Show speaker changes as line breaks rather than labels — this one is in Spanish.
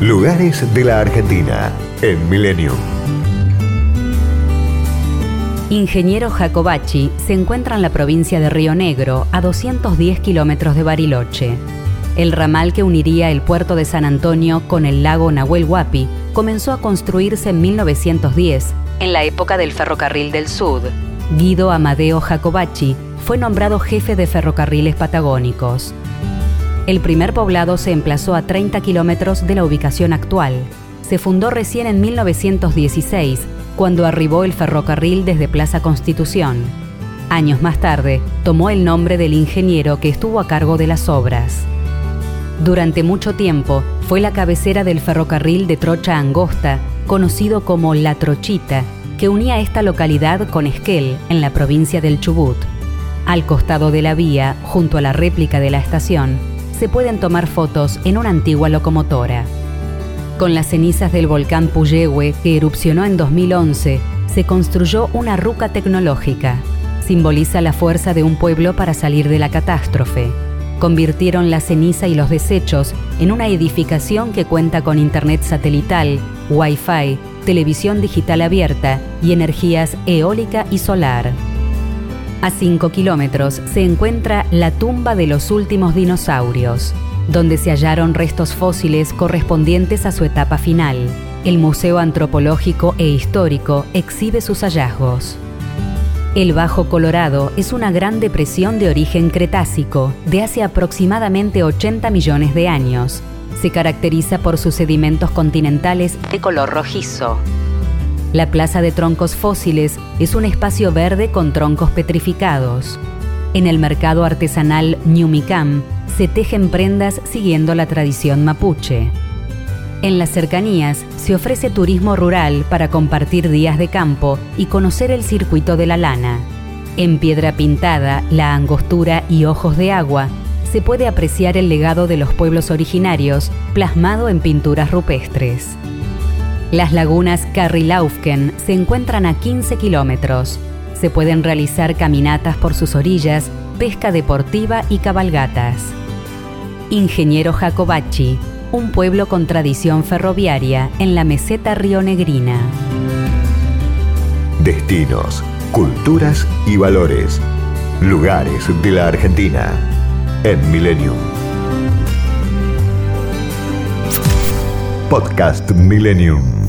Lugares de la Argentina en Milenio.
Ingeniero Jacobacci se encuentra en la provincia de Río Negro, a 210 kilómetros de Bariloche. El ramal que uniría el puerto de San Antonio con el lago Nahuel Huapi comenzó a construirse en 1910, en la época del Ferrocarril del Sud. Guido Amadeo Jacobacci fue nombrado jefe de ferrocarriles patagónicos. El primer poblado se emplazó a 30 kilómetros de la ubicación actual. Se fundó recién en 1916, cuando arribó el ferrocarril desde Plaza Constitución. Años más tarde, tomó el nombre del ingeniero que estuvo a cargo de las obras. Durante mucho tiempo, fue la cabecera del ferrocarril de Trocha Angosta, conocido como La Trochita, que unía esta localidad con Esquel, en la provincia del Chubut. Al costado de la vía, junto a la réplica de la estación, se pueden tomar fotos en una antigua locomotora. Con las cenizas del volcán Puyehue, que erupcionó en 2011, se construyó una ruca tecnológica. Simboliza la fuerza de un pueblo para salir de la catástrofe. Convirtieron la ceniza y los desechos en una edificación que cuenta con internet satelital, wifi, televisión digital abierta y energías eólica y solar. A 5 kilómetros se encuentra la tumba de los últimos dinosaurios, donde se hallaron restos fósiles correspondientes a su etapa final. El Museo Antropológico e Histórico exhibe sus hallazgos. El Bajo Colorado es una gran depresión de origen cretácico de hace aproximadamente 80 millones de años. Se caracteriza por sus sedimentos continentales de color rojizo. La Plaza de Troncos Fósiles es un espacio verde con troncos petrificados. En el mercado artesanal Ñumicam se tejen prendas siguiendo la tradición mapuche. En las cercanías se ofrece turismo rural para compartir días de campo y conocer el circuito de la lana. En Piedra Pintada, La Angostura y Ojos de Agua se puede apreciar el legado de los pueblos originarios plasmado en pinturas rupestres. Las lagunas Carrilaufken se encuentran a 15 kilómetros. Se pueden realizar caminatas por sus orillas, pesca deportiva y cabalgatas. Ingeniero Jacobacci, un pueblo con tradición ferroviaria en la meseta rionegrina.
Destinos, culturas y valores. Lugares de la Argentina en Millennium. Podcast Millennium.